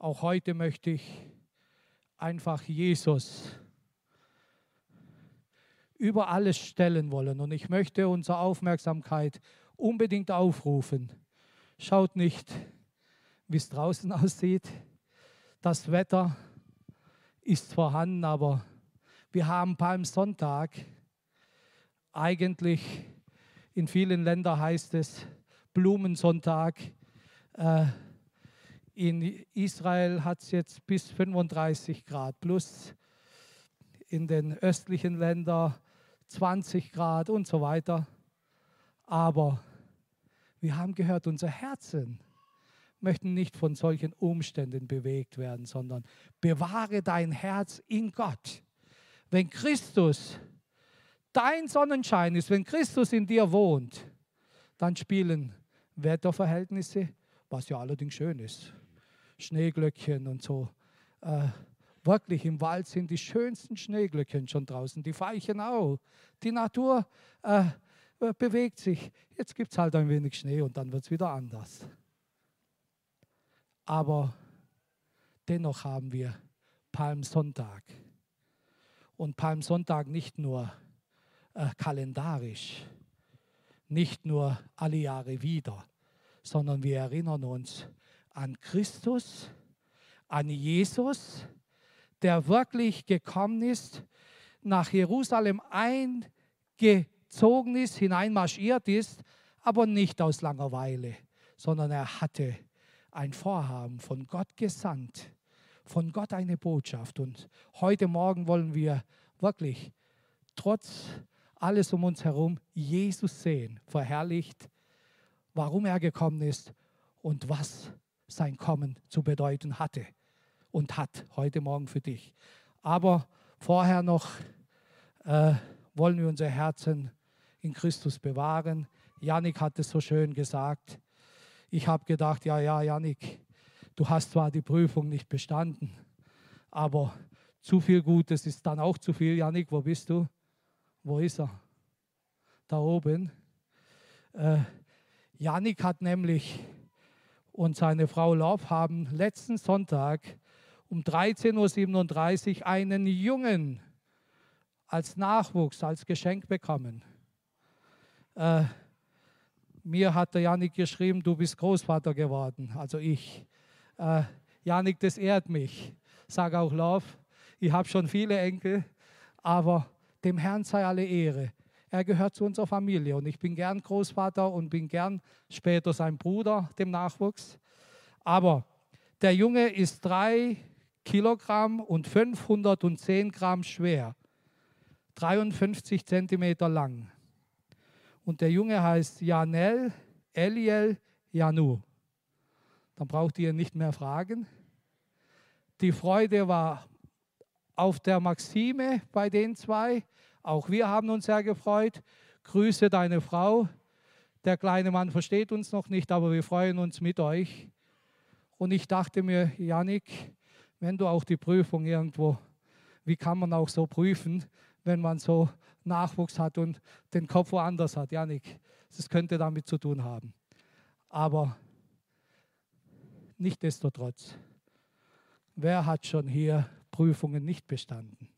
Auch heute möchte ich einfach Jesus über alles stellen wollen. Und ich möchte unsere Aufmerksamkeit unbedingt aufrufen. Schaut nicht, wie es draußen aussieht. Das Wetter ist vorhanden, aber wir haben Palmsonntag. Eigentlich in vielen Ländern heißt es Blumensonntag. Äh, in Israel hat es jetzt bis 35 Grad plus. In den östlichen Ländern 20 Grad und so weiter. Aber wir haben gehört, unser Herzen möchten nicht von solchen Umständen bewegt werden, sondern bewahre dein Herz in Gott. Wenn Christus dein Sonnenschein ist, wenn Christus in dir wohnt, dann spielen Wetterverhältnisse, was ja allerdings schön ist, Schneeglöckchen und so, äh, Wirklich, im Wald sind die schönsten Schneeglöckchen schon draußen, die Veilchen auch. Die Natur äh, bewegt sich. Jetzt gibt es halt ein wenig Schnee und dann wird es wieder anders. Aber dennoch haben wir Palmsonntag. Und Palmsonntag nicht nur äh, kalendarisch, nicht nur alle Jahre wieder, sondern wir erinnern uns an Christus, an Jesus, der wirklich gekommen ist, nach Jerusalem eingezogen ist, hineinmarschiert ist, aber nicht aus Langeweile, sondern er hatte ein Vorhaben von Gott gesandt, von Gott eine Botschaft. Und heute Morgen wollen wir wirklich trotz alles um uns herum Jesus sehen, verherrlicht, warum er gekommen ist und was sein Kommen zu bedeuten hatte und hat heute Morgen für dich. Aber vorher noch äh, wollen wir unser Herzen in Christus bewahren. Janik hat es so schön gesagt. Ich habe gedacht, ja, ja, Janik, du hast zwar die Prüfung nicht bestanden, aber zu viel Gutes ist dann auch zu viel. Janik, wo bist du? Wo ist er? Da oben. Äh, Janik hat nämlich und seine Frau Love haben letzten Sonntag um 13.37 Uhr einen Jungen als Nachwuchs, als Geschenk bekommen. Äh, mir hat der Janik geschrieben, du bist Großvater geworden, also ich. Äh, Janik, das ehrt mich. Sag auch Love, ich habe schon viele Enkel, aber dem Herrn sei alle Ehre. Er gehört zu unserer Familie und ich bin gern Großvater und bin gern später sein Bruder, dem Nachwuchs. Aber der Junge ist drei Kilogramm und 510 Gramm schwer, 53 Zentimeter lang. Und der Junge heißt Janel Eliel Janu. Dann braucht ihr nicht mehr fragen. Die Freude war auf der Maxime bei den zwei. Auch wir haben uns sehr gefreut. Grüße deine Frau. Der kleine Mann versteht uns noch nicht, aber wir freuen uns mit euch. Und ich dachte mir, Janik, wenn du auch die Prüfung irgendwo, wie kann man auch so prüfen, wenn man so Nachwuchs hat und den Kopf woanders hat? Janik, das könnte damit zu tun haben. Aber nichtdestotrotz, wer hat schon hier Prüfungen nicht bestanden?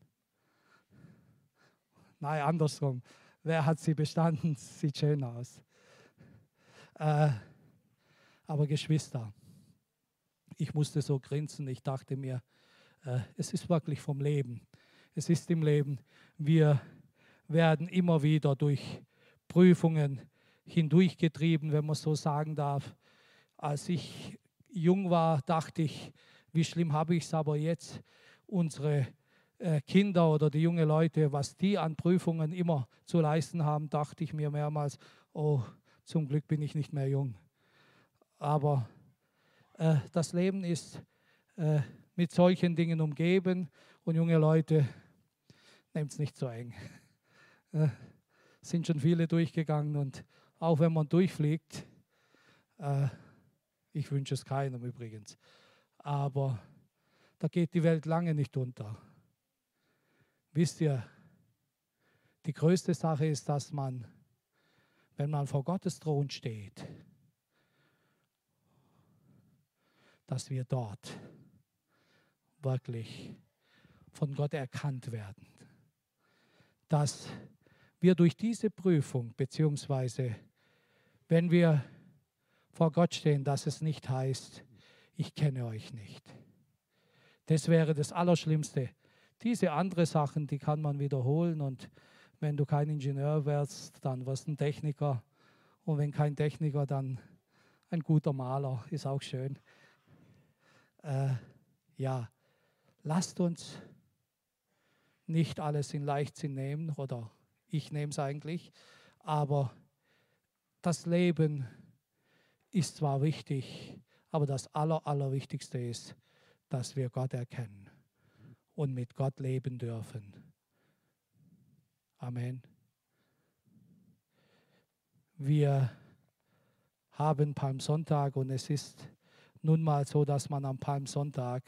Nein, andersrum. Wer hat sie bestanden? Sieht schön aus. Äh, aber Geschwister, ich musste so grinsen. Ich dachte mir, äh, es ist wirklich vom Leben. Es ist im Leben. Wir werden immer wieder durch Prüfungen hindurchgetrieben, wenn man so sagen darf. Als ich jung war, dachte ich, wie schlimm habe ich es aber jetzt, unsere Kinder oder die jungen Leute, was die an Prüfungen immer zu leisten haben, dachte ich mir mehrmals, oh, zum Glück bin ich nicht mehr jung. Aber äh, das Leben ist äh, mit solchen Dingen umgeben und junge Leute, nehmt es nicht so eng. Äh, sind schon viele durchgegangen und auch wenn man durchfliegt, äh, ich wünsche es keinem übrigens, aber da geht die Welt lange nicht unter. Wisst ihr, die größte Sache ist, dass man, wenn man vor Gottes Thron steht, dass wir dort wirklich von Gott erkannt werden. Dass wir durch diese Prüfung, beziehungsweise wenn wir vor Gott stehen, dass es nicht heißt, ich kenne euch nicht. Das wäre das Allerschlimmste. Diese andere Sachen, die kann man wiederholen und wenn du kein Ingenieur wärst, dann wirst du ein Techniker und wenn kein Techniker, dann ein guter Maler, ist auch schön. Äh, ja, lasst uns nicht alles in Leichtsinn nehmen, oder ich nehme es eigentlich, aber das Leben ist zwar wichtig, aber das Aller, Allerwichtigste ist, dass wir Gott erkennen und mit Gott leben dürfen. Amen. Wir haben Palmsonntag und es ist nun mal so, dass man am Palmsonntag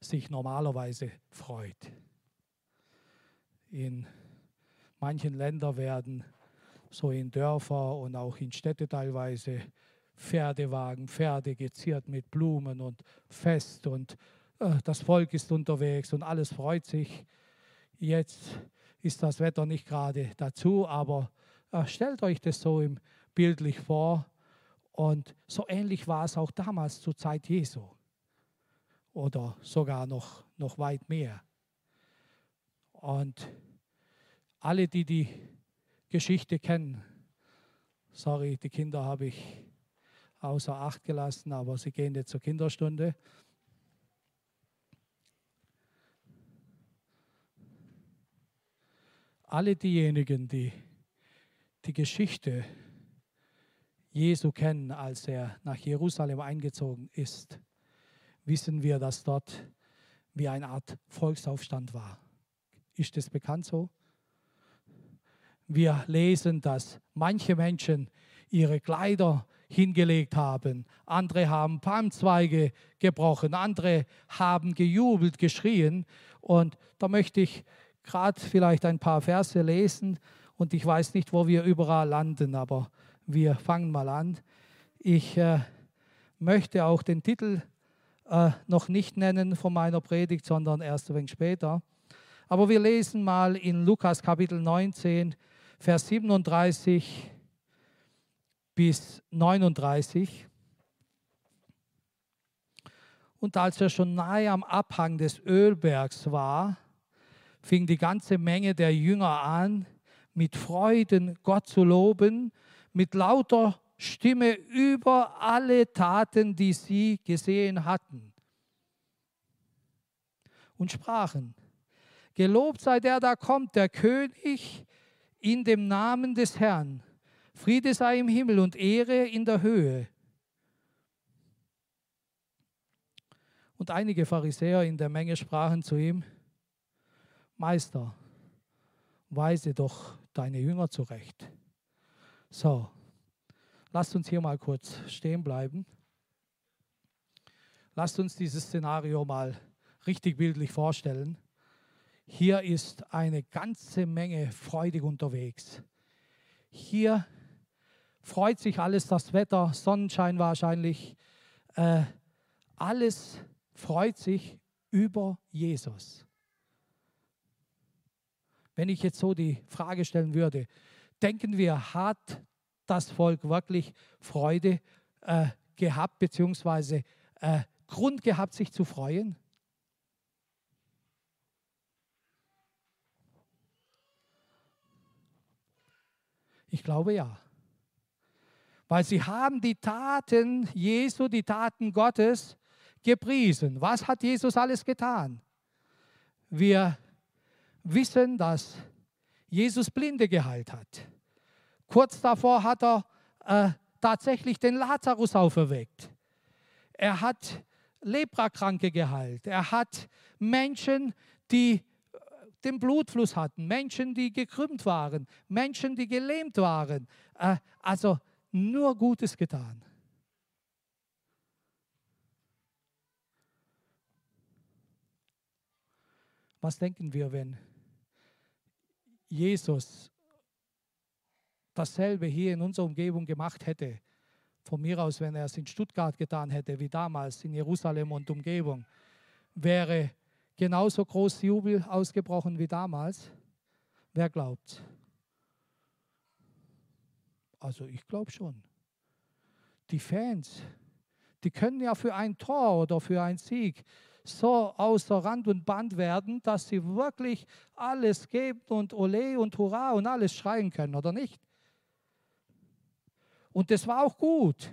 sich normalerweise freut. In manchen Ländern werden so in Dörfer und auch in Städte teilweise Pferdewagen, Pferde geziert mit Blumen und Fest und das Volk ist unterwegs und alles freut sich. Jetzt ist das Wetter nicht gerade dazu, aber äh, stellt euch das so bildlich vor. Und so ähnlich war es auch damals zur Zeit Jesu oder sogar noch, noch weit mehr. Und alle, die die Geschichte kennen, sorry, die Kinder habe ich außer Acht gelassen, aber sie gehen jetzt zur Kinderstunde. Alle diejenigen, die die Geschichte Jesu kennen, als er nach Jerusalem eingezogen ist, wissen wir, dass dort wie eine Art Volksaufstand war. Ist das bekannt so? Wir lesen, dass manche Menschen ihre Kleider hingelegt haben, andere haben Palmzweige gebrochen, andere haben gejubelt, geschrien. Und da möchte ich gerade vielleicht ein paar Verse lesen und ich weiß nicht, wo wir überall landen, aber wir fangen mal an. Ich äh, möchte auch den Titel äh, noch nicht nennen von meiner Predigt, sondern erst ein wenig später. Aber wir lesen mal in Lukas Kapitel 19, Vers 37 bis 39. Und als er schon nahe am Abhang des Ölbergs war, fing die ganze Menge der Jünger an, mit Freuden Gott zu loben, mit lauter Stimme über alle Taten, die sie gesehen hatten. Und sprachen, Gelobt sei der, da kommt, der König in dem Namen des Herrn. Friede sei im Himmel und Ehre in der Höhe. Und einige Pharisäer in der Menge sprachen zu ihm, Meister, weise doch deine Jünger zurecht. So, lasst uns hier mal kurz stehen bleiben. Lasst uns dieses Szenario mal richtig bildlich vorstellen. Hier ist eine ganze Menge freudig unterwegs. Hier freut sich alles, das Wetter, Sonnenschein wahrscheinlich. Äh, alles freut sich über Jesus. Wenn ich jetzt so die Frage stellen würde, denken wir, hat das Volk wirklich Freude äh, gehabt, beziehungsweise äh, Grund gehabt, sich zu freuen? Ich glaube ja. Weil sie haben die Taten Jesu, die Taten Gottes gepriesen. Was hat Jesus alles getan? Wir wissen, dass Jesus Blinde geheilt hat. Kurz davor hat er äh, tatsächlich den Lazarus auferweckt. Er hat Leprakranke geheilt. Er hat Menschen, die äh, den Blutfluss hatten, Menschen, die gekrümmt waren, Menschen, die gelähmt waren. Äh, also nur Gutes getan. Was denken wir, wenn Jesus dasselbe hier in unserer Umgebung gemacht hätte, von mir aus, wenn er es in Stuttgart getan hätte, wie damals in Jerusalem und Umgebung, wäre genauso groß Jubel ausgebrochen wie damals? Wer glaubt? Also ich glaube schon. Die Fans, die können ja für ein Tor oder für einen Sieg so außer Rand und Band werden, dass sie wirklich alles geben und Ole und Hurra und alles schreien können, oder nicht? Und das war auch gut.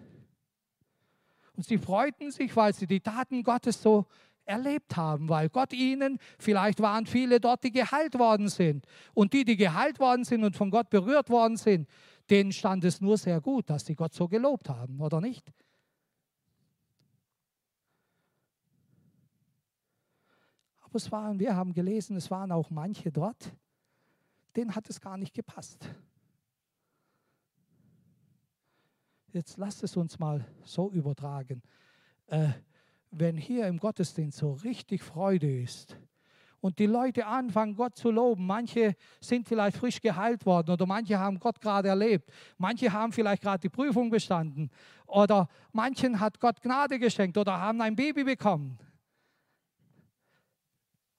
Und sie freuten sich, weil sie die Taten Gottes so erlebt haben, weil Gott ihnen, vielleicht waren viele dort, die geheilt worden sind. Und die, die geheilt worden sind und von Gott berührt worden sind, denen stand es nur sehr gut, dass sie Gott so gelobt haben, oder nicht? Es waren, wir haben gelesen, es waren auch manche dort, denen hat es gar nicht gepasst. Jetzt lasst es uns mal so übertragen. Äh, wenn hier im Gottesdienst so richtig Freude ist und die Leute anfangen, Gott zu loben, manche sind vielleicht frisch geheilt worden oder manche haben Gott gerade erlebt, manche haben vielleicht gerade die Prüfung bestanden oder manchen hat Gott Gnade geschenkt oder haben ein Baby bekommen.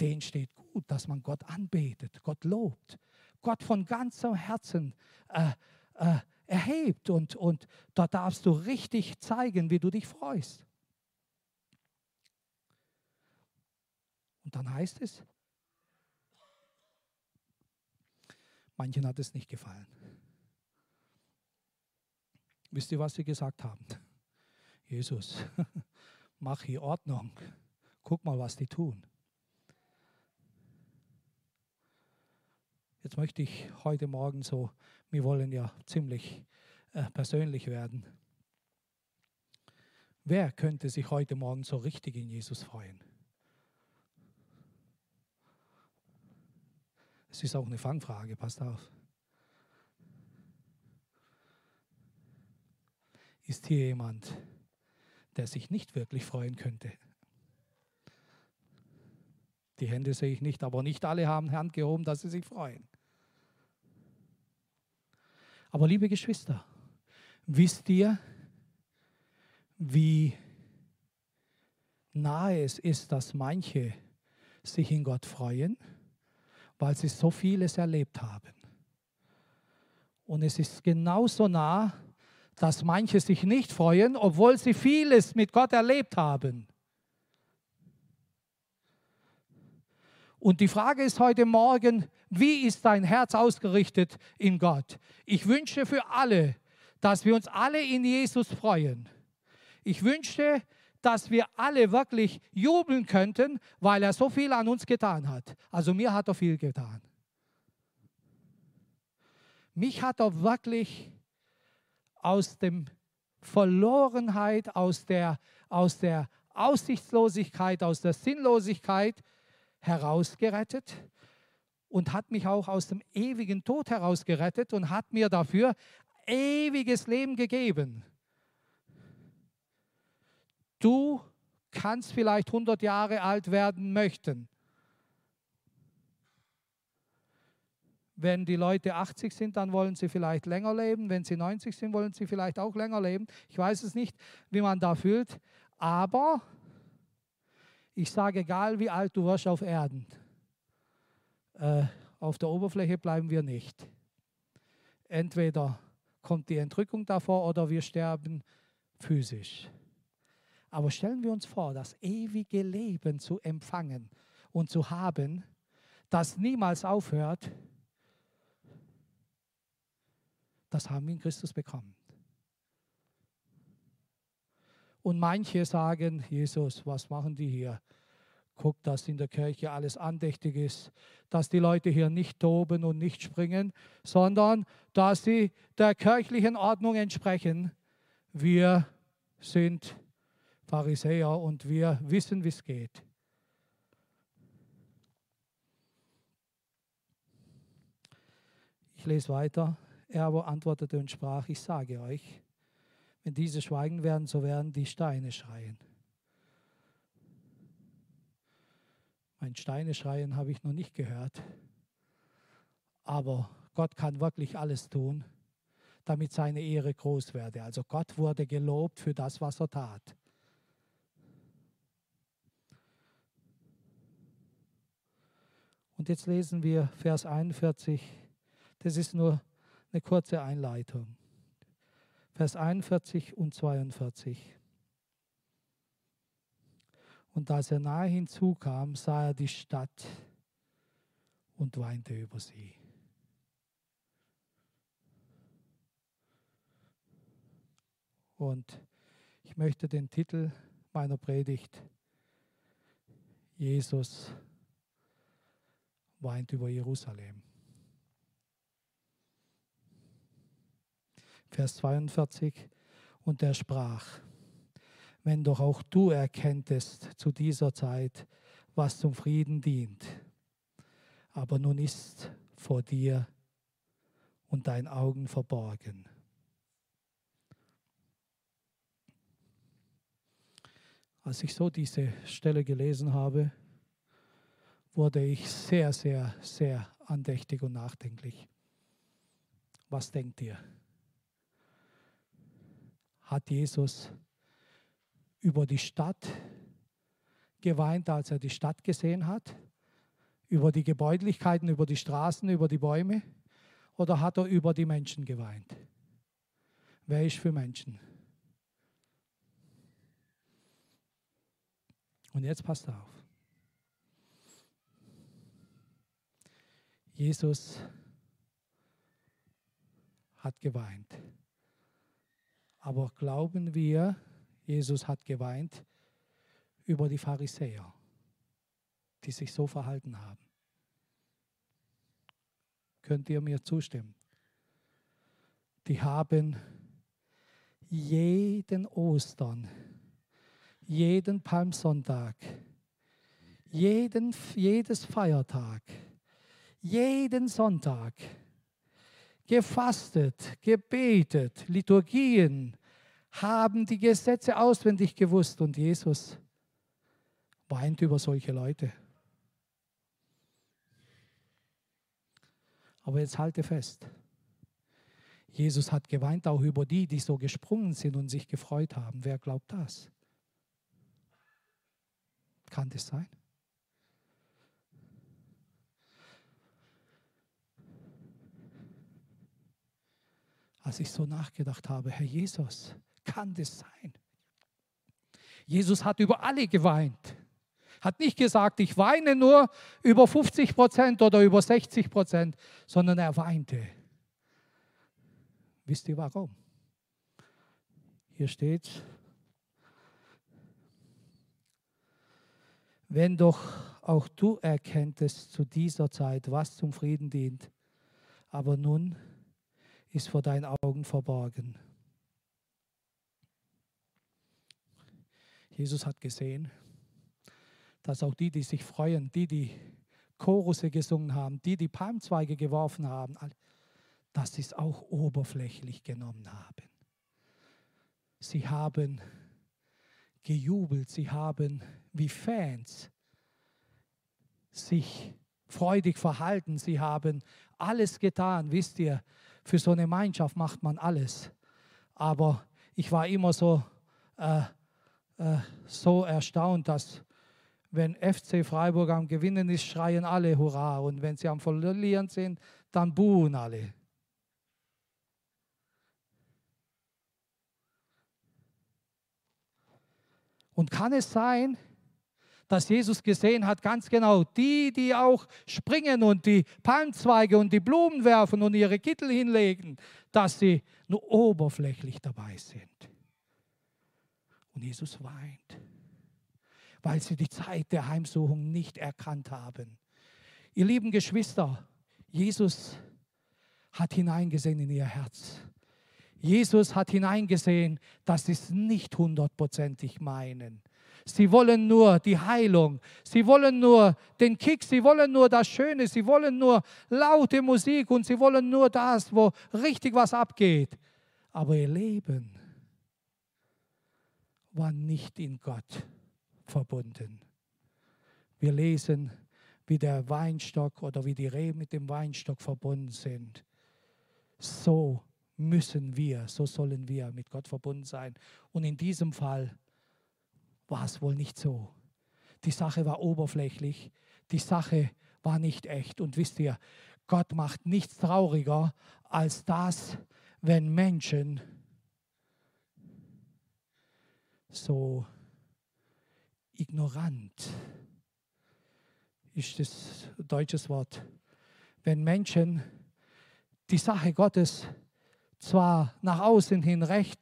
Den steht gut, dass man Gott anbetet, Gott lobt, Gott von ganzem Herzen äh, äh, erhebt und, und da darfst du richtig zeigen, wie du dich freust. Und dann heißt es, manchen hat es nicht gefallen. Wisst ihr, was sie gesagt haben? Jesus, mach hier Ordnung. Guck mal, was die tun. Jetzt möchte ich heute Morgen so, wir wollen ja ziemlich äh, persönlich werden. Wer könnte sich heute Morgen so richtig in Jesus freuen? Es ist auch eine Fangfrage, passt auf. Ist hier jemand, der sich nicht wirklich freuen könnte? Die Hände sehe ich nicht, aber nicht alle haben Hand gehoben, dass sie sich freuen. Aber liebe Geschwister, wisst ihr, wie nahe es ist, dass manche sich in Gott freuen, weil sie so vieles erlebt haben. Und es ist genauso nah, dass manche sich nicht freuen, obwohl sie vieles mit Gott erlebt haben. Und die Frage ist heute Morgen, wie ist dein Herz ausgerichtet in Gott? Ich wünsche für alle, dass wir uns alle in Jesus freuen. Ich wünsche, dass wir alle wirklich jubeln könnten, weil er so viel an uns getan hat. Also mir hat er viel getan. Mich hat er wirklich aus der Verlorenheit, aus der, aus der Aussichtslosigkeit, aus der Sinnlosigkeit herausgerettet und hat mich auch aus dem ewigen Tod herausgerettet und hat mir dafür ewiges Leben gegeben. Du kannst vielleicht 100 Jahre alt werden möchten. Wenn die Leute 80 sind, dann wollen sie vielleicht länger leben. Wenn sie 90 sind, wollen sie vielleicht auch länger leben. Ich weiß es nicht, wie man da fühlt. Aber ich sage, egal wie alt du wirst auf Erden, äh, auf der Oberfläche bleiben wir nicht. Entweder kommt die Entrückung davor oder wir sterben physisch. Aber stellen wir uns vor, das ewige Leben zu empfangen und zu haben, das niemals aufhört, das haben wir in Christus bekommen. Und manche sagen, Jesus, was machen die hier? Guck, dass in der Kirche alles andächtig ist, dass die Leute hier nicht toben und nicht springen, sondern dass sie der kirchlichen Ordnung entsprechen. Wir sind Pharisäer und wir wissen, wie es geht. Ich lese weiter. Er aber antwortete und sprach, ich sage euch, wenn diese schweigen werden, so werden die Steine schreien. Ein Steine schreien habe ich noch nicht gehört. Aber Gott kann wirklich alles tun, damit seine Ehre groß werde. Also Gott wurde gelobt für das, was er tat. Und jetzt lesen wir Vers 41. Das ist nur eine kurze Einleitung. Vers 41 und 42. Und als er nahe hinzukam, sah er die Stadt und weinte über sie. Und ich möchte den Titel meiner Predigt Jesus weint über Jerusalem. Vers 42. Und er sprach, wenn doch auch du erkenntest zu dieser Zeit, was zum Frieden dient. Aber nun ist vor dir und dein Augen verborgen. Als ich so diese Stelle gelesen habe, wurde ich sehr, sehr, sehr andächtig und nachdenklich. Was denkt ihr? Hat Jesus über die Stadt geweint, als er die Stadt gesehen hat? Über die Gebäudlichkeiten, über die Straßen, über die Bäume? Oder hat er über die Menschen geweint? Wer ist für Menschen? Und jetzt passt auf. Jesus hat geweint. Aber glauben wir, Jesus hat geweint über die Pharisäer, die sich so verhalten haben? Könnt ihr mir zustimmen? Die haben jeden Ostern jeden Palmsonntag, jeden, jedes Feiertag, jeden Sonntag gefastet, gebetet, Liturgien, haben die Gesetze auswendig gewusst und Jesus weint über solche Leute. Aber jetzt halte fest. Jesus hat geweint auch über die, die so gesprungen sind und sich gefreut haben. Wer glaubt das? Kann das sein? Als ich so nachgedacht habe, Herr Jesus, kann das sein? Jesus hat über alle geweint. Hat nicht gesagt, ich weine nur über 50 Prozent oder über 60 Prozent, sondern er weinte. Wisst ihr warum? Hier steht, wenn doch auch du erkenntest zu dieser Zeit, was zum Frieden dient, aber nun ist vor deinen Augen verborgen. Jesus hat gesehen, dass auch die, die sich freuen, die, die Chorusse gesungen haben, die, die Palmzweige geworfen haben, dass sie es auch oberflächlich genommen haben. Sie haben gejubelt, sie haben wie Fans sich freudig verhalten, sie haben alles getan, wisst ihr, für so eine Gemeinschaft macht man alles. Aber ich war immer so, äh, äh, so erstaunt, dass wenn FC Freiburg am Gewinnen ist, schreien alle Hurra. Und wenn sie am Verlieren sind, dann buhen alle. Und kann es sein, dass Jesus gesehen hat, ganz genau, die, die auch springen und die Palmzweige und die Blumen werfen und ihre Kittel hinlegen, dass sie nur oberflächlich dabei sind. Und Jesus weint, weil sie die Zeit der Heimsuchung nicht erkannt haben. Ihr lieben Geschwister, Jesus hat hineingesehen in ihr Herz. Jesus hat hineingesehen, dass sie es nicht hundertprozentig meinen. Sie wollen nur die Heilung. Sie wollen nur den Kick. Sie wollen nur das Schöne. Sie wollen nur laute Musik und sie wollen nur das, wo richtig was abgeht. Aber ihr Leben war nicht in Gott verbunden. Wir lesen, wie der Weinstock oder wie die Reben mit dem Weinstock verbunden sind. So müssen wir, so sollen wir mit Gott verbunden sein. Und in diesem Fall war es wohl nicht so. Die Sache war oberflächlich, die Sache war nicht echt. Und wisst ihr, Gott macht nichts trauriger als das, wenn Menschen so ignorant, ist das deutsches Wort, wenn Menschen die Sache Gottes zwar nach außen hin recht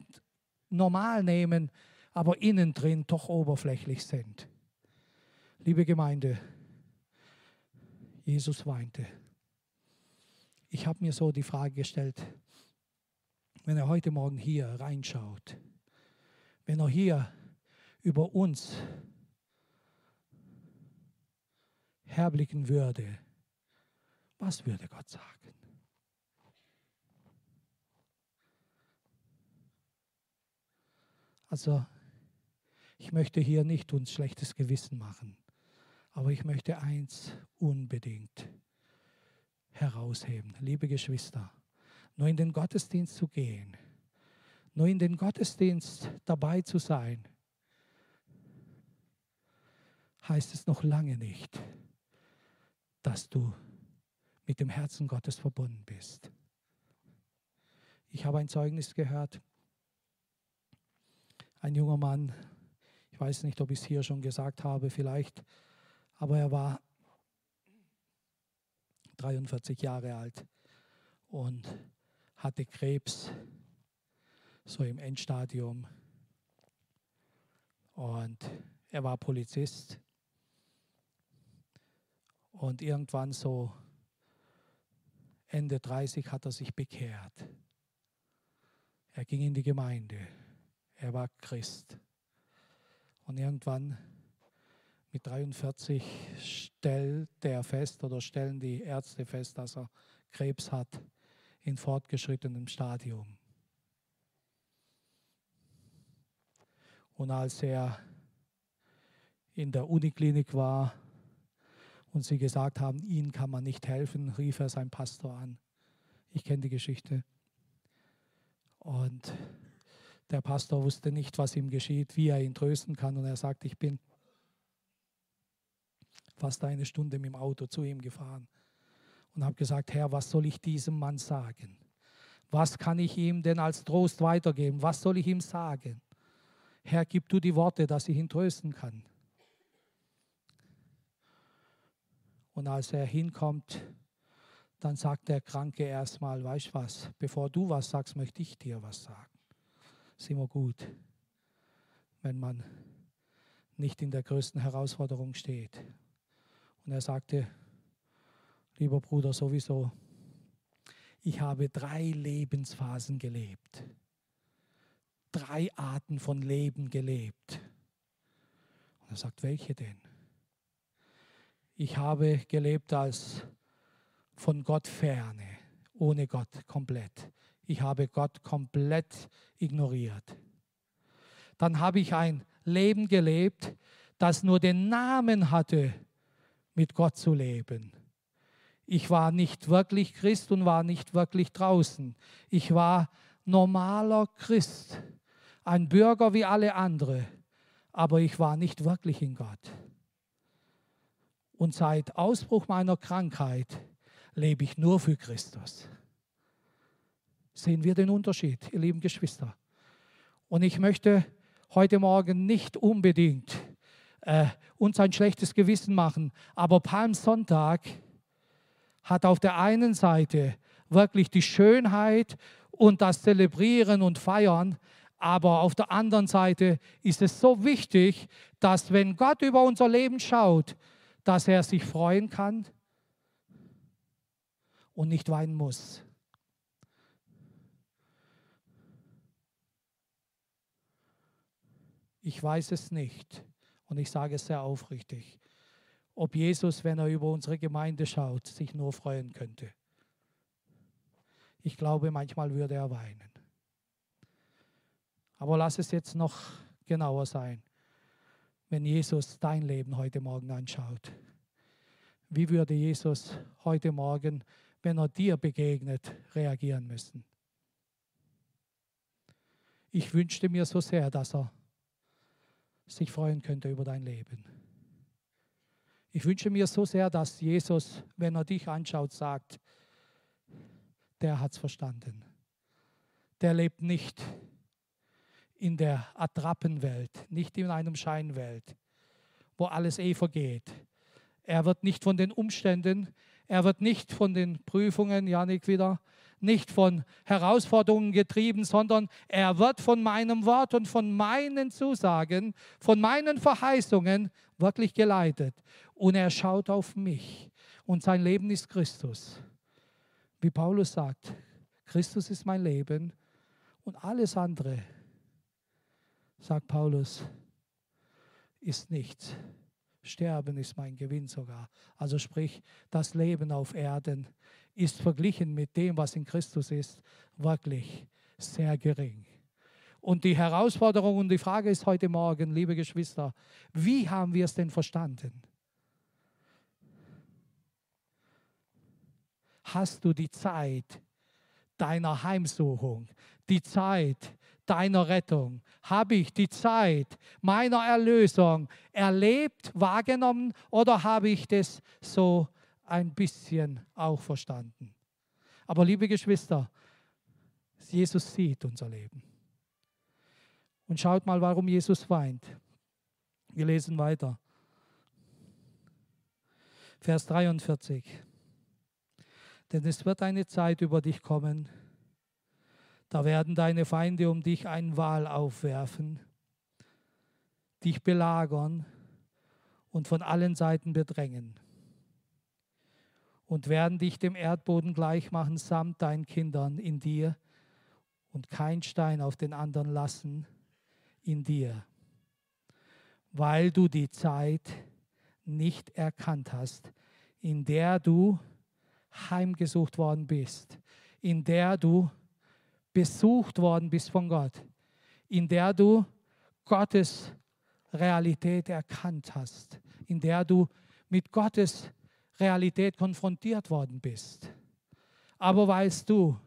normal nehmen, aber innen drin doch oberflächlich sind. Liebe Gemeinde, Jesus weinte. Ich habe mir so die Frage gestellt, wenn er heute Morgen hier reinschaut, wenn er hier über uns herblicken würde, was würde Gott sagen? Also, ich möchte hier nicht uns schlechtes Gewissen machen, aber ich möchte eins unbedingt herausheben. Liebe Geschwister, nur in den Gottesdienst zu gehen, nur in den Gottesdienst dabei zu sein, heißt es noch lange nicht, dass du mit dem Herzen Gottes verbunden bist. Ich habe ein Zeugnis gehört. Ein junger Mann, ich weiß nicht, ob ich es hier schon gesagt habe, vielleicht, aber er war 43 Jahre alt und hatte Krebs, so im Endstadium. Und er war Polizist. Und irgendwann so Ende 30 hat er sich bekehrt. Er ging in die Gemeinde. Er war Christ. Und irgendwann mit 43 stellt er fest oder stellen die Ärzte fest, dass er Krebs hat in fortgeschrittenem Stadium. Und als er in der Uniklinik war und sie gesagt haben, ihnen kann man nicht helfen, rief er seinen Pastor an. Ich kenne die Geschichte. Und der Pastor wusste nicht, was ihm geschieht, wie er ihn trösten kann. Und er sagt, ich bin fast eine Stunde mit dem Auto zu ihm gefahren und habe gesagt, Herr, was soll ich diesem Mann sagen? Was kann ich ihm denn als Trost weitergeben? Was soll ich ihm sagen? Herr, gib du die Worte, dass ich ihn trösten kann. Und als er hinkommt, dann sagt der Kranke erstmal, weißt du was, bevor du was sagst, möchte ich dir was sagen. Ist immer gut, wenn man nicht in der größten Herausforderung steht. Und er sagte, lieber Bruder, sowieso, ich habe drei Lebensphasen gelebt. Drei Arten von Leben gelebt. Und er sagt, welche denn? Ich habe gelebt als von Gott ferne, ohne Gott komplett. Ich habe Gott komplett ignoriert. Dann habe ich ein Leben gelebt, das nur den Namen hatte mit Gott zu leben. Ich war nicht wirklich Christ und war nicht wirklich draußen. Ich war normaler Christ, ein Bürger wie alle anderen, aber ich war nicht wirklich in Gott. Und seit Ausbruch meiner Krankheit lebe ich nur für Christus. Sehen wir den Unterschied, ihr lieben Geschwister. Und ich möchte heute Morgen nicht unbedingt äh, uns ein schlechtes Gewissen machen. Aber Palmsonntag hat auf der einen Seite wirklich die Schönheit und das Zelebrieren und Feiern, aber auf der anderen Seite ist es so wichtig, dass wenn Gott über unser Leben schaut, dass er sich freuen kann und nicht weinen muss. Ich weiß es nicht. Und ich sage es sehr aufrichtig, ob Jesus, wenn er über unsere Gemeinde schaut, sich nur freuen könnte. Ich glaube, manchmal würde er weinen. Aber lass es jetzt noch genauer sein, wenn Jesus dein Leben heute Morgen anschaut. Wie würde Jesus heute Morgen, wenn er dir begegnet, reagieren müssen? Ich wünschte mir so sehr, dass er sich freuen könnte über dein Leben. Ich wünsche mir so sehr, dass Jesus, wenn er dich anschaut, sagt, der hat es verstanden. Der lebt nicht in der Attrappenwelt, nicht in einem Scheinwelt, wo alles eh vergeht. Er wird nicht von den Umständen, er wird nicht von den Prüfungen, Janik wieder, nicht von Herausforderungen getrieben, sondern er wird von meinem Wort und von meinen Zusagen, von meinen Verheißungen wirklich geleitet. Und er schaut auf mich und sein Leben ist Christus. Wie Paulus sagt, Christus ist mein Leben und alles andere, sagt Paulus, ist nichts. Sterben ist mein Gewinn sogar. Also sprich, das Leben auf Erden ist verglichen mit dem, was in Christus ist, wirklich sehr gering. Und die Herausforderung und die Frage ist heute Morgen, liebe Geschwister, wie haben wir es denn verstanden? Hast du die Zeit deiner Heimsuchung, die Zeit deiner Rettung? Habe ich die Zeit meiner Erlösung erlebt, wahrgenommen oder habe ich das so ein bisschen auch verstanden? Aber liebe Geschwister, Jesus sieht unser Leben. Und schaut mal, warum Jesus weint. Wir lesen weiter. Vers 43. Denn es wird eine Zeit über dich kommen, da werden deine Feinde um dich ein Wal aufwerfen, dich belagern und von allen Seiten bedrängen und werden dich dem Erdboden gleich machen samt deinen Kindern in dir und kein Stein auf den anderen lassen in dir, weil du die Zeit nicht erkannt hast, in der du heimgesucht worden bist, in der du besucht worden bist von Gott, in der du Gottes Realität erkannt hast, in der du mit Gottes Realität konfrontiert worden bist. Aber weißt du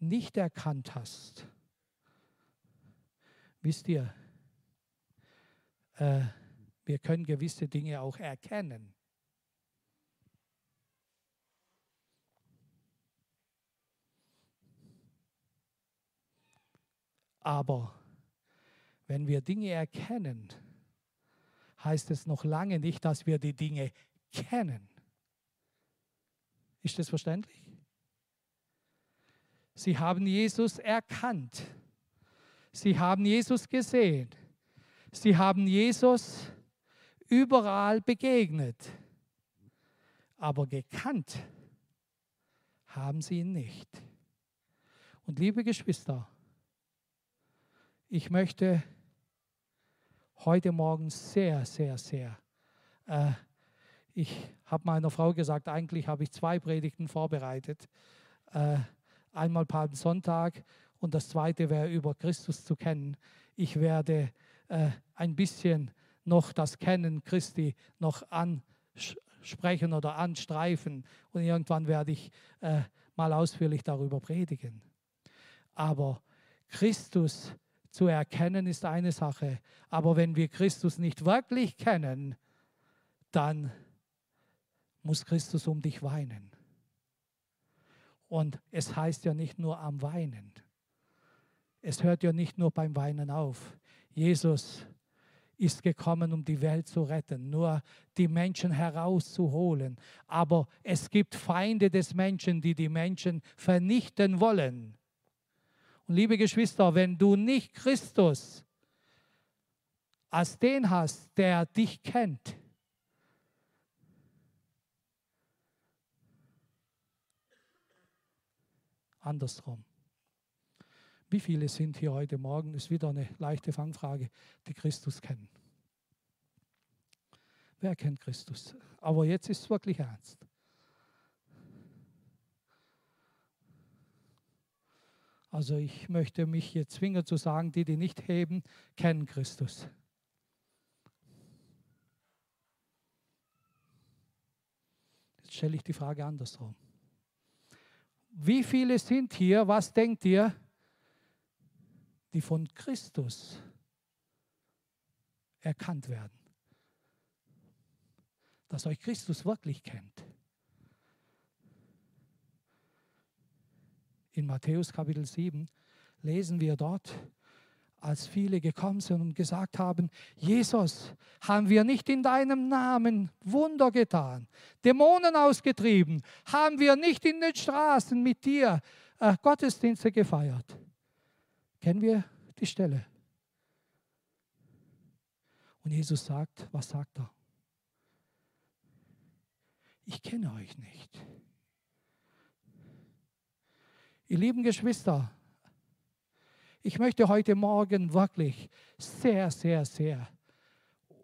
nicht erkannt hast, wisst ihr, äh, wir können gewisse Dinge auch erkennen. Aber wenn wir Dinge erkennen, heißt es noch lange nicht, dass wir die Dinge kennen. Ist das verständlich? Sie haben Jesus erkannt. Sie haben Jesus gesehen. Sie haben Jesus überall begegnet. Aber gekannt haben sie ihn nicht. Und liebe Geschwister, ich möchte heute Morgen sehr, sehr, sehr, äh, ich habe meiner Frau gesagt, eigentlich habe ich zwei Predigten vorbereitet. Äh, einmal Sonntag und das zweite wäre über Christus zu kennen. Ich werde äh, ein bisschen noch das Kennen Christi noch ansprechen oder anstreifen und irgendwann werde ich äh, mal ausführlich darüber predigen. Aber Christus zu erkennen ist eine Sache, aber wenn wir Christus nicht wirklich kennen, dann muss Christus um dich weinen. Und es heißt ja nicht nur am Weinen. Es hört ja nicht nur beim Weinen auf. Jesus ist gekommen, um die Welt zu retten, nur die Menschen herauszuholen. Aber es gibt Feinde des Menschen, die die Menschen vernichten wollen. Und liebe Geschwister, wenn du nicht Christus als den hast, der dich kennt, andersrum. Wie viele sind hier heute Morgen, ist wieder eine leichte Fangfrage, die Christus kennen? Wer kennt Christus? Aber jetzt ist es wirklich ernst. Also ich möchte mich jetzt zwingen zu sagen, die, die nicht heben, kennen Christus. Jetzt stelle ich die Frage andersrum. Wie viele sind hier, was denkt ihr, die von Christus erkannt werden? dass euch Christus wirklich kennt. In Matthäus Kapitel 7 lesen wir dort, als viele gekommen sind und gesagt haben, Jesus, haben wir nicht in deinem Namen Wunder getan, Dämonen ausgetrieben, haben wir nicht in den Straßen mit dir äh, Gottesdienste gefeiert. Kennen wir die Stelle? Und Jesus sagt, was sagt er? Ich kenne euch nicht. Ihr lieben Geschwister, ich möchte heute Morgen wirklich sehr, sehr, sehr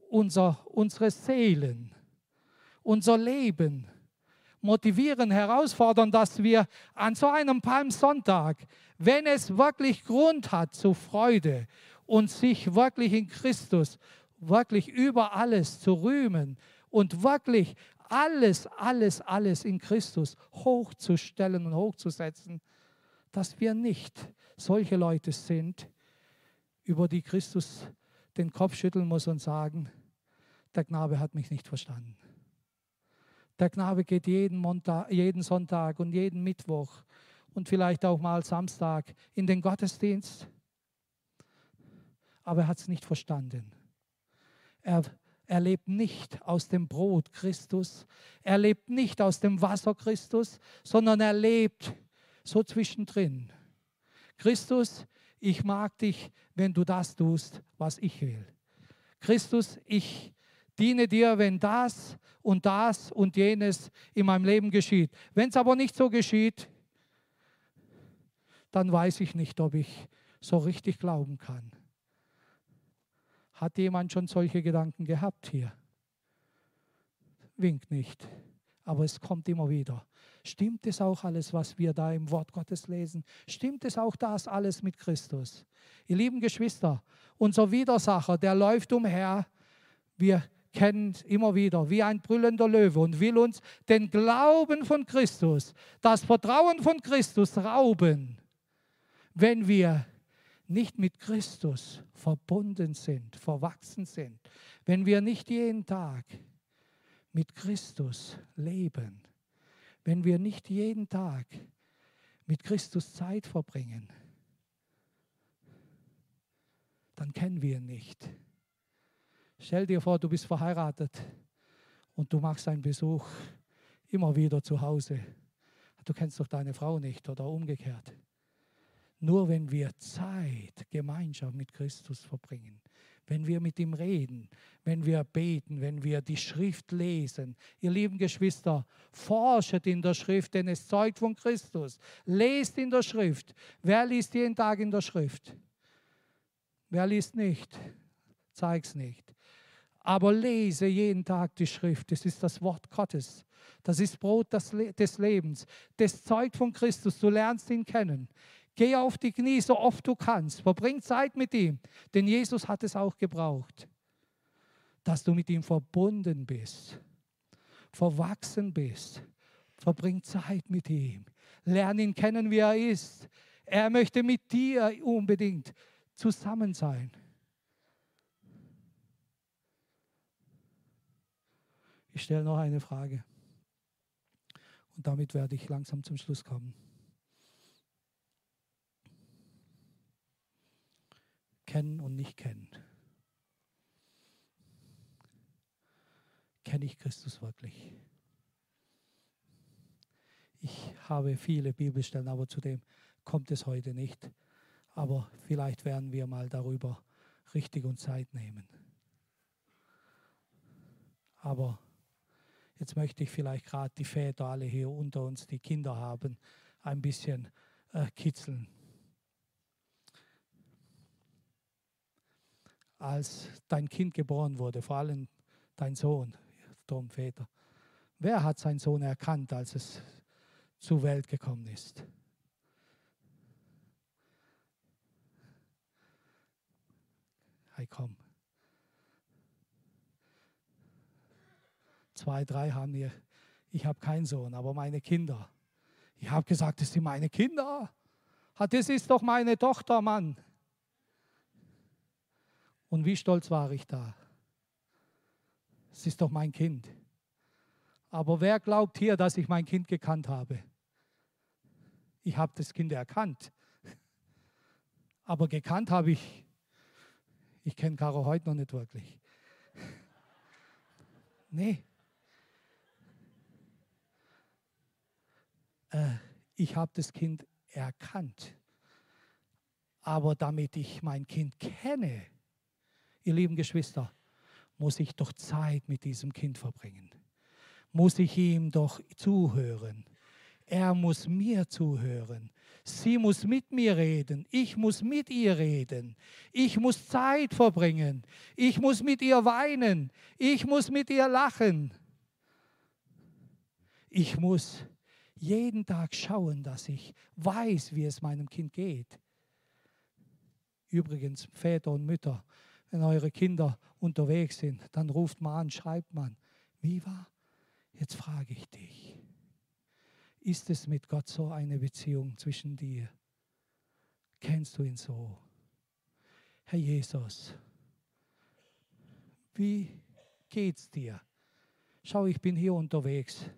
unser, unsere Seelen, unser Leben motivieren, herausfordern, dass wir an so einem Palmsonntag, wenn es wirklich Grund hat zur Freude und sich wirklich in Christus, wirklich über alles zu rühmen und wirklich alles, alles, alles in Christus hochzustellen und hochzusetzen, dass wir nicht solche Leute sind, über die Christus den Kopf schütteln muss und sagen, der Knabe hat mich nicht verstanden. Der Knabe geht jeden, Montag, jeden Sonntag und jeden Mittwoch und vielleicht auch mal Samstag in den Gottesdienst, aber er hat es nicht verstanden. Er, er lebt nicht aus dem Brot Christus, er lebt nicht aus dem Wasser Christus, sondern er lebt so zwischendrin. Christus, ich mag dich, wenn du das tust, was ich will. Christus, ich diene dir, wenn das und das und jenes in meinem Leben geschieht. Wenn es aber nicht so geschieht, dann weiß ich nicht, ob ich so richtig glauben kann. Hat jemand schon solche Gedanken gehabt hier? Winkt nicht, aber es kommt immer wieder. Stimmt es auch alles, was wir da im Wort Gottes lesen? Stimmt es auch das alles mit Christus? Ihr lieben Geschwister, unser Widersacher, der läuft umher. Wir kennen immer wieder wie ein brüllender Löwe und will uns den Glauben von Christus, das Vertrauen von Christus rauben, wenn wir nicht mit Christus verbunden sind, verwachsen sind, wenn wir nicht jeden Tag mit Christus leben wenn wir nicht jeden Tag mit Christus Zeit verbringen, dann kennen wir ihn nicht. Stell dir vor, du bist verheiratet und du machst einen Besuch immer wieder zu Hause. Du kennst doch deine Frau nicht oder umgekehrt. Nur wenn wir Zeit, Gemeinschaft mit Christus verbringen, wenn wir mit ihm reden, wenn wir beten, wenn wir die Schrift lesen. Ihr lieben Geschwister, forschet in der Schrift, denn es zeugt von Christus. Lest in der Schrift. Wer liest jeden Tag in der Schrift? Wer liest nicht? Zeig's nicht. Aber lese jeden Tag die Schrift. Das ist das Wort Gottes. Das ist Brot des Lebens. Das zeugt von Christus. Du lernst ihn kennen. Geh auf die Knie, so oft du kannst. Verbring Zeit mit ihm. Denn Jesus hat es auch gebraucht, dass du mit ihm verbunden bist, verwachsen bist. Verbring Zeit mit ihm. Lern ihn kennen, wie er ist. Er möchte mit dir unbedingt zusammen sein. Ich stelle noch eine Frage. Und damit werde ich langsam zum Schluss kommen. Kennen und nicht kennen. Kenne ich Christus wirklich? Ich habe viele Bibelstellen, aber zu dem kommt es heute nicht. Aber vielleicht werden wir mal darüber richtig und Zeit nehmen. Aber jetzt möchte ich vielleicht gerade die Väter alle hier unter uns, die Kinder haben, ein bisschen äh, kitzeln. Als dein Kind geboren wurde, vor allem dein Sohn, Tom Väter. Wer hat seinen Sohn erkannt, als es zur Welt gekommen ist? Hey, komm. Zwei, drei haben mir, ich habe keinen Sohn, aber meine Kinder. Ich habe gesagt, das sind meine Kinder. Das ist doch meine Tochter, Mann. Und wie stolz war ich da. Es ist doch mein Kind. Aber wer glaubt hier, dass ich mein Kind gekannt habe? Ich habe das Kind erkannt. Aber gekannt habe ich, ich kenne Caro heute noch nicht wirklich. Nee. Äh, ich habe das Kind erkannt. Aber damit ich mein Kind kenne, ihr lieben Geschwister, muss ich doch Zeit mit diesem Kind verbringen. Muss ich ihm doch zuhören. Er muss mir zuhören. Sie muss mit mir reden. Ich muss mit ihr reden. Ich muss Zeit verbringen. Ich muss mit ihr weinen. Ich muss mit ihr lachen. Ich muss jeden Tag schauen, dass ich weiß, wie es meinem Kind geht. Übrigens, Väter und Mütter, wenn eure Kinder unterwegs sind, dann ruft man an, schreibt man, wie war? Jetzt frage ich dich, ist es mit Gott so eine Beziehung zwischen dir? Kennst du ihn so? Herr Jesus, wie geht's dir? Schau, ich bin hier unterwegs.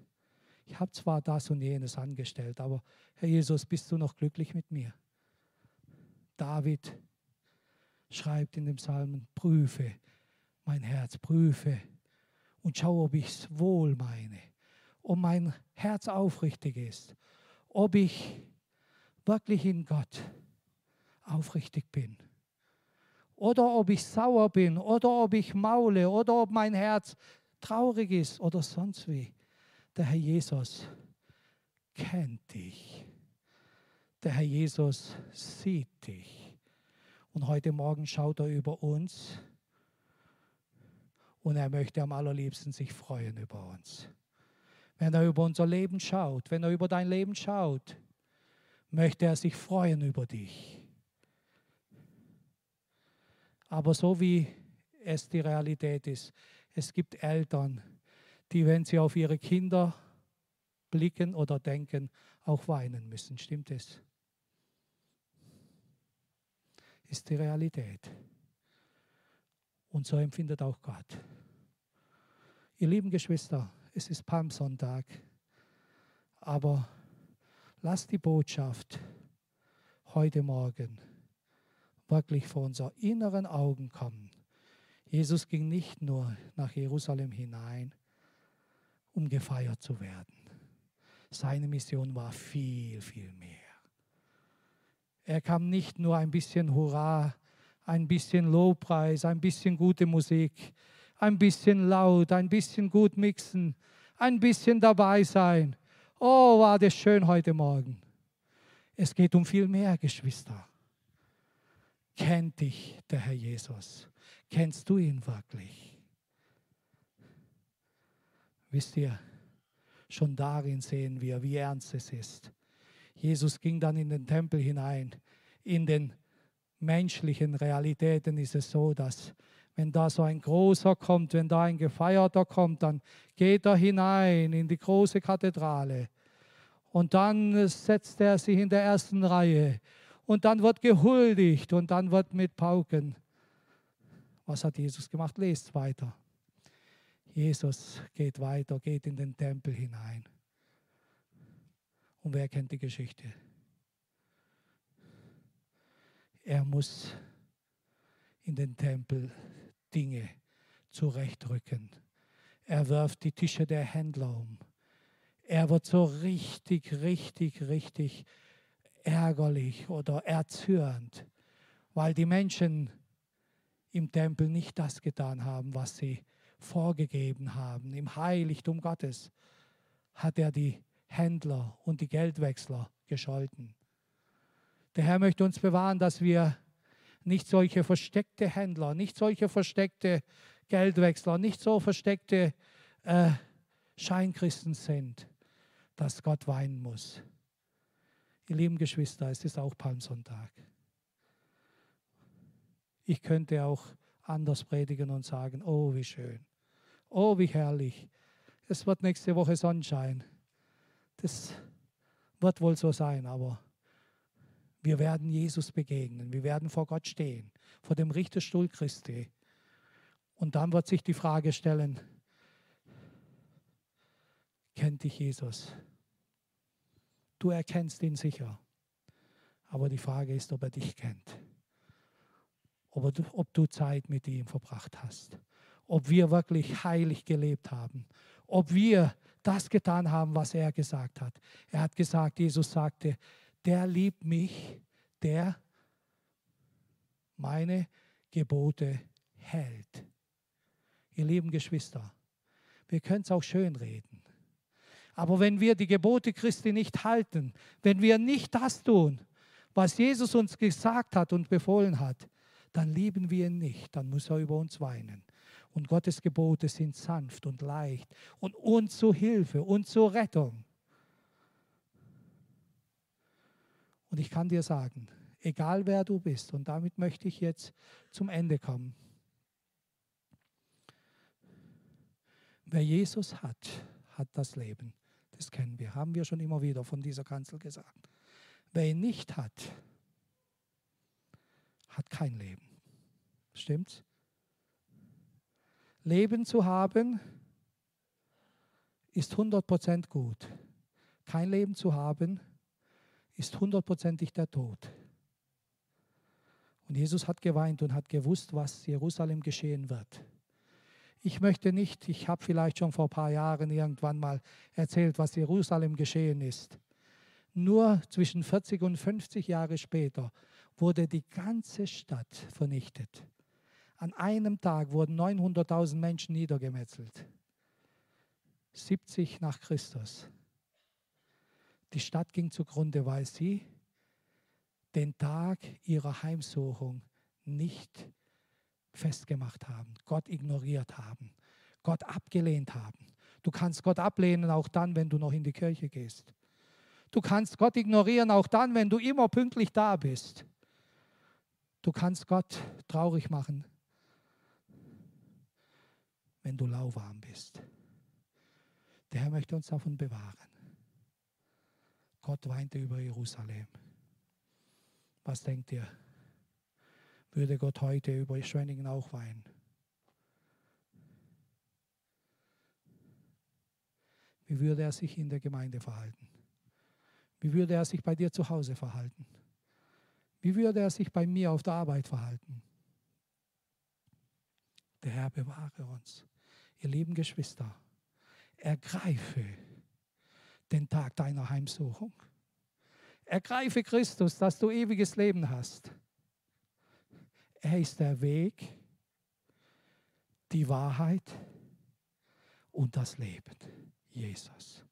Ich habe zwar das und jenes angestellt, aber Herr Jesus, bist du noch glücklich mit mir? David schreibt in dem Psalmen, prüfe mein Herz, prüfe und schau, ob ich es wohl meine, ob mein Herz aufrichtig ist, ob ich wirklich in Gott aufrichtig bin. Oder ob ich sauer bin, oder ob ich maule, oder ob mein Herz traurig ist oder sonst wie. Der Herr Jesus kennt dich. Der Herr Jesus sieht dich. Und heute Morgen schaut er über uns und er möchte am allerliebsten sich freuen über uns. Wenn er über unser Leben schaut, wenn er über dein Leben schaut, möchte er sich freuen über dich. Aber so wie es die Realität ist, es gibt Eltern, die, wenn sie auf ihre Kinder blicken oder denken, auch weinen müssen. Stimmt es? Ist die Realität. Und so empfindet auch Gott. Ihr lieben Geschwister, es ist Palmsonntag, aber lasst die Botschaft heute Morgen wirklich vor unser inneren Augen kommen. Jesus ging nicht nur nach Jerusalem hinein, um gefeiert zu werden. Seine Mission war viel, viel mehr. Er kam nicht nur ein bisschen Hurra, ein bisschen Lobpreis, ein bisschen gute Musik, ein bisschen laut, ein bisschen gut mixen, ein bisschen dabei sein. Oh, war das schön heute Morgen. Es geht um viel mehr, Geschwister. Kennt dich der Herr Jesus? Kennst du ihn wirklich? Wisst ihr, schon darin sehen wir, wie ernst es ist. Jesus ging dann in den Tempel hinein. In den menschlichen Realitäten ist es so, dass wenn da so ein großer kommt, wenn da ein Gefeierter kommt, dann geht er hinein in die große Kathedrale. Und dann setzt er sich in der ersten Reihe. Und dann wird gehuldigt und dann wird mit Pauken. Was hat Jesus gemacht? Lest weiter. Jesus geht weiter, geht in den Tempel hinein. Und wer kennt die Geschichte? Er muss in den Tempel Dinge zurechtrücken. Er wirft die Tische der Händler um. Er wird so richtig, richtig, richtig ärgerlich oder erzürnt, weil die Menschen im Tempel nicht das getan haben, was sie vorgegeben haben. Im Heiligtum Gottes hat er die Händler und die Geldwechsler gescholten. Der Herr möchte uns bewahren, dass wir nicht solche versteckte Händler, nicht solche versteckte Geldwechsler, nicht so versteckte äh, Scheinkristen sind, dass Gott weinen muss. Ihr lieben Geschwister, es ist auch Palmsonntag. Ich könnte auch anders predigen und sagen, oh wie schön, oh wie herrlich. Es wird nächste Woche Sonnenschein. Das wird wohl so sein, aber wir werden Jesus begegnen. Wir werden vor Gott stehen, vor dem Richterstuhl Christi. Und dann wird sich die Frage stellen, kennt dich Jesus. Du erkennst ihn sicher. Aber die Frage ist, ob er dich kennt. Ob du, ob du Zeit mit ihm verbracht hast. Ob wir wirklich heilig gelebt haben. Ob wir das getan haben, was er gesagt hat. Er hat gesagt, Jesus sagte, der liebt mich, der meine Gebote hält. Ihr lieben Geschwister, wir können es auch schön reden. Aber wenn wir die Gebote Christi nicht halten, wenn wir nicht das tun, was Jesus uns gesagt hat und befohlen hat, dann lieben wir ihn nicht, dann muss er über uns weinen. Und Gottes Gebote sind sanft und leicht und uns zur Hilfe und zur Rettung. Und ich kann dir sagen, egal wer du bist, und damit möchte ich jetzt zum Ende kommen. Wer Jesus hat, hat das Leben. Das kennen wir, haben wir schon immer wieder von dieser Kanzel gesagt. Wer ihn nicht hat, hat kein Leben. Stimmt's? Leben zu haben ist 100% gut. Kein Leben zu haben ist hundertprozentig der Tod. Und Jesus hat geweint und hat gewusst, was Jerusalem geschehen wird. Ich möchte nicht, ich habe vielleicht schon vor ein paar Jahren irgendwann mal erzählt, was Jerusalem geschehen ist. Nur zwischen 40 und 50 Jahre später wurde die ganze Stadt vernichtet. An einem Tag wurden 900.000 Menschen niedergemetzelt. 70 nach Christus. Die Stadt ging zugrunde, weil sie den Tag ihrer Heimsuchung nicht festgemacht haben, Gott ignoriert haben, Gott abgelehnt haben. Du kannst Gott ablehnen auch dann, wenn du noch in die Kirche gehst. Du kannst Gott ignorieren auch dann, wenn du immer pünktlich da bist. Du kannst Gott traurig machen, wenn du lauwarm bist. Der Herr möchte uns davon bewahren. Gott weinte über Jerusalem. Was denkt ihr? würde Gott heute über Schwenningen auch weinen. Wie würde er sich in der Gemeinde verhalten? Wie würde er sich bei dir zu Hause verhalten? Wie würde er sich bei mir auf der Arbeit verhalten? Der Herr bewahre uns. Ihr lieben Geschwister, ergreife den Tag deiner Heimsuchung. Ergreife Christus, dass du ewiges Leben hast. Er ist der Weg, die Wahrheit und das Leben. Jesus.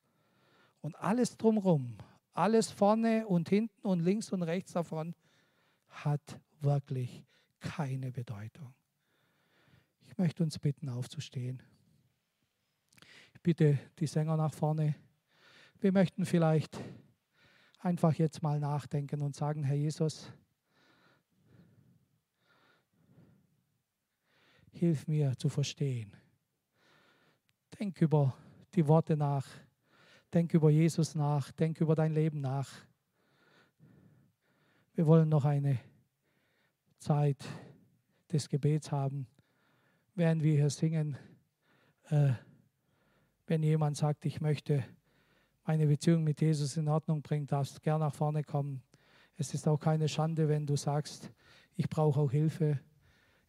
Und alles drumherum, alles vorne und hinten und links und rechts davon hat wirklich keine Bedeutung. Ich möchte uns bitten, aufzustehen. Bitte die Sänger nach vorne. Wir möchten vielleicht einfach jetzt mal nachdenken und sagen, Herr Jesus, hilf mir zu verstehen. Denk über die Worte nach. Denk über Jesus nach. Denk über dein Leben nach. Wir wollen noch eine Zeit des Gebets haben, während wir hier singen. Äh, wenn jemand sagt, ich möchte meine Beziehung mit Jesus in Ordnung bringen, darfst du gerne nach vorne kommen. Es ist auch keine Schande, wenn du sagst, ich brauche auch Hilfe.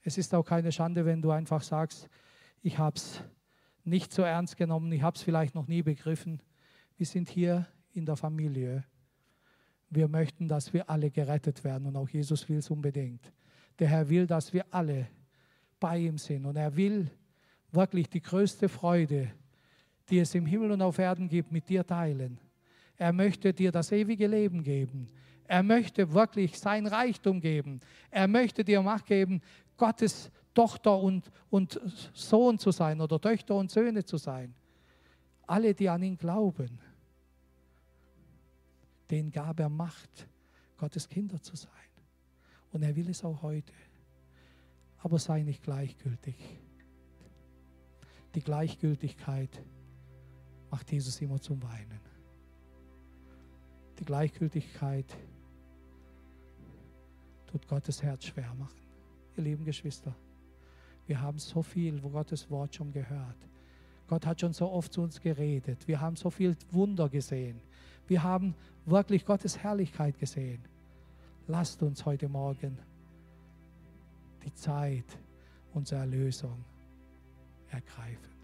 Es ist auch keine Schande, wenn du einfach sagst, ich habe es nicht so ernst genommen, ich habe es vielleicht noch nie begriffen. Wir sind hier in der Familie. Wir möchten, dass wir alle gerettet werden und auch Jesus will es unbedingt. Der Herr will, dass wir alle bei ihm sind und er will wirklich die größte Freude, die es im Himmel und auf Erden gibt, mit dir teilen. Er möchte dir das ewige Leben geben. Er möchte wirklich sein Reichtum geben. Er möchte dir Macht geben, Gottes Tochter und, und Sohn zu sein oder Töchter und Söhne zu sein. Alle, die an ihn glauben, denen gab er Macht, Gottes Kinder zu sein. Und er will es auch heute. Aber sei nicht gleichgültig. Die Gleichgültigkeit macht Jesus immer zum Weinen. Die Gleichgültigkeit tut Gottes Herz schwer machen ihr lieben Geschwister. Wir haben so viel wo Gottes Wort schon gehört. Gott hat schon so oft zu uns geredet. Wir haben so viel Wunder gesehen. Wir haben wirklich Gottes Herrlichkeit gesehen. Lasst uns heute Morgen die Zeit unserer Erlösung ergreifen.